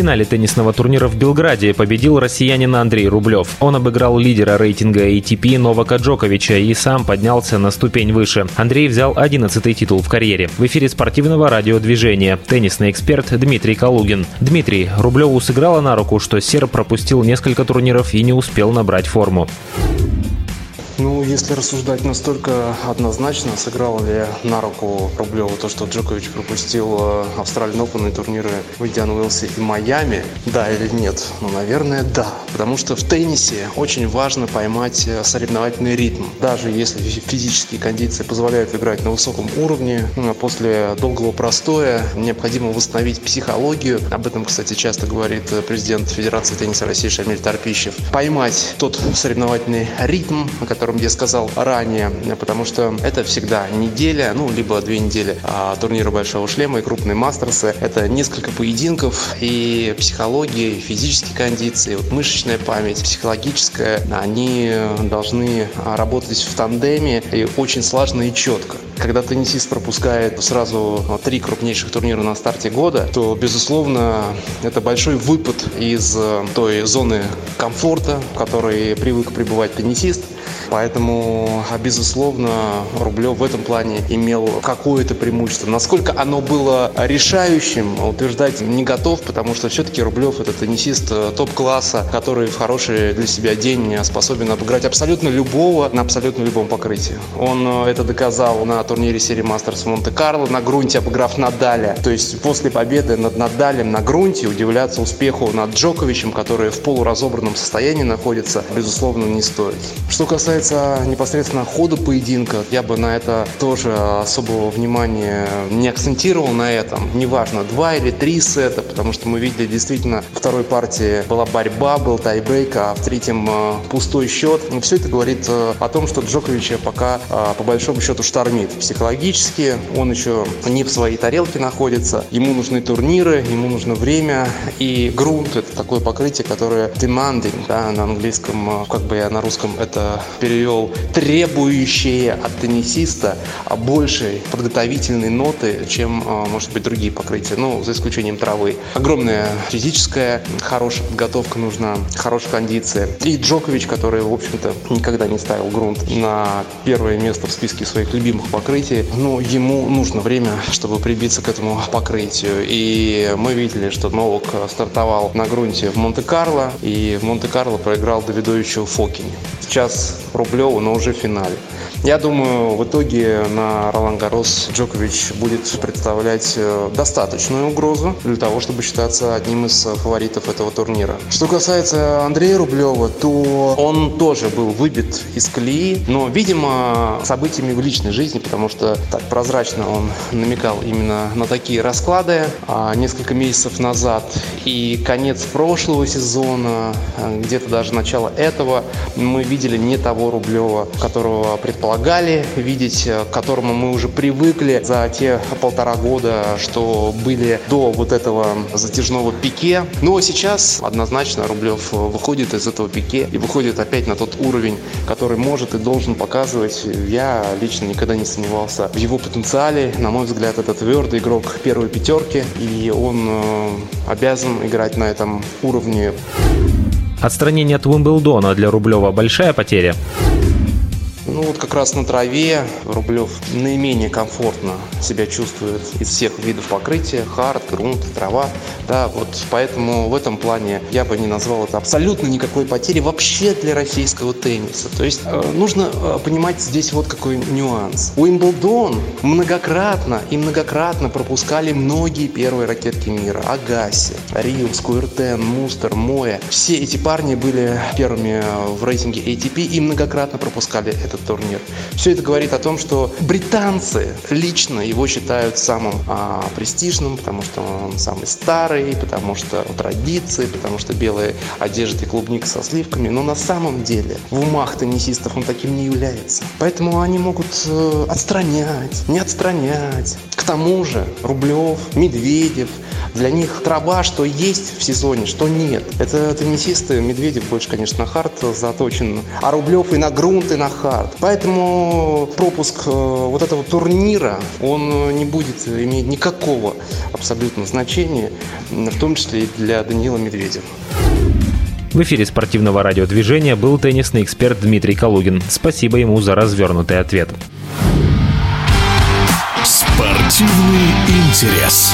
Финале теннисного турнира в Белграде победил россиянин Андрей Рублев. Он обыграл лидера рейтинга ATP Новака Джоковича и сам поднялся на ступень выше. Андрей взял 11 титул в карьере. В эфире спортивного радиодвижения теннисный эксперт Дмитрий Калугин. Дмитрий, Рублеву сыграло на руку, что серб пропустил несколько турниров и не успел набрать форму. Ну, если рассуждать настолько однозначно, сыграло ли на руку Рублеву то, что Джокович пропустил э, Австралиан Open и турниры в Индиан и Майами, да или нет? Ну, наверное, да. Потому что в теннисе очень важно поймать э, соревновательный ритм. Даже если физические кондиции позволяют играть на высоком уровне, ну, а после долгого простоя необходимо восстановить психологию. Об этом, кстати, часто говорит э, президент Федерации тенниса России Шамиль Тарпищев. Поймать тот соревновательный ритм, о котором котором я сказал ранее, потому что это всегда неделя, ну, либо две недели а, турнира Большого Шлема и крупные мастерсы. Это несколько поединков, и психология, и физические кондиции, вот мышечная память, психологическая, они должны работать в тандеме и очень слаженно и четко. Когда теннисист пропускает сразу три крупнейших турнира на старте года, то, безусловно, это большой выпад из той зоны комфорта, в которой привык пребывать теннисист. Поэтому, безусловно, Рублев в этом плане имел какое-то преимущество. Насколько оно было решающим, утверждать не готов, потому что все-таки Рублев это теннисист э, топ-класса, который в хороший для себя день способен обыграть абсолютно любого на абсолютно любом покрытии. Он э, это доказал на турнире серии Мастерс Монте-Карло, на грунте обыграв Надаля. То есть после победы над Надалем на грунте удивляться успеху над Джоковичем, который в полуразобранном состоянии находится, безусловно, не стоит. Что касается касается непосредственно хода поединка, я бы на это тоже особого внимания не акцентировал на этом. Неважно, два или три сета, потому что мы видели действительно в второй партии была борьба, был тайбрейк, а в третьем э, пустой счет. И все это говорит э, о том, что Джокович пока э, по большому счету штормит. Психологически он еще не в своей тарелке находится, ему нужны турниры, ему нужно время, и грунт это такое покрытие, которое demanding, да, на английском, как бы я на русском это перевел, требующие от теннисиста большей подготовительной ноты, чем, а, может быть, другие покрытия, ну, за исключением травы. Огромная физическая, хорошая подготовка нужна, хорошая кондиция. И Джокович, который, в общем-то, никогда не ставил грунт на первое место в списке своих любимых покрытий, но ему нужно время, чтобы прибиться к этому покрытию. И мы видели, что Новак стартовал на грунте в Монте-Карло, и в Монте-Карло проиграл Давидовичу Фокине. Сейчас Рублеву, но уже в финале. Я думаю, в итоге на Ролан Гарос Джокович будет представлять э, достаточную угрозу для того, чтобы считаться одним из фаворитов этого турнира. Что касается Андрея Рублева, то он тоже был выбит из колеи, но, видимо, событиями в личной жизни, потому что так прозрачно он намекал именно на такие расклады а несколько месяцев назад. И конец прошлого сезона, э, где-то даже начало этого, мы видели не того Рублева, которого предполагали видеть, э, к которому мы уже привыкли за те полтора года, что были до вот этого затяжного пике. Но сейчас однозначно Рублев выходит из этого пике и выходит опять на тот уровень, который может и должен показывать. Я лично никогда не сомневался в его потенциале. На мой взгляд, это твердый игрок первой пятерки, и он э, обязан играть на этом уровне. Отстранение от Уимблдона для Рублева большая потеря? Ну вот как раз на траве Рублев наименее комфортно себя чувствует из всех видов покрытия, хард, грунт, трава. Да, вот поэтому в этом плане я бы не назвал это абсолютно никакой потери вообще для российского тенниса. То есть э, нужно э, понимать здесь вот какой нюанс. Уимблдон многократно и многократно пропускали многие первые ракетки мира. Агаси, Риус, Куэртен, Мустер, Моя. Все эти парни были первыми в рейтинге ATP и многократно пропускали этот этот турнир. Все это говорит о том, что британцы лично его считают самым а, престижным, потому что он самый старый, потому что традиции, потому что белая одежда и клубника со сливками. Но на самом деле в умах теннисистов он таким не является. Поэтому они могут э, отстранять, не отстранять. К тому же Рублев, Медведев, Для них трава, что есть в сезоне, что нет. Это теннисисты, Медведев больше, конечно, на хард заточен, а Рублев и на грунт, и на хард. Поэтому пропуск э, вот этого турнира, он не будет иметь никакого абсолютно значения, в том числе и для Даниила Медведева. В эфире спортивного радиодвижения был теннисный эксперт Дмитрий Калугин. Спасибо ему за развернутый ответ. Спортивный интерес.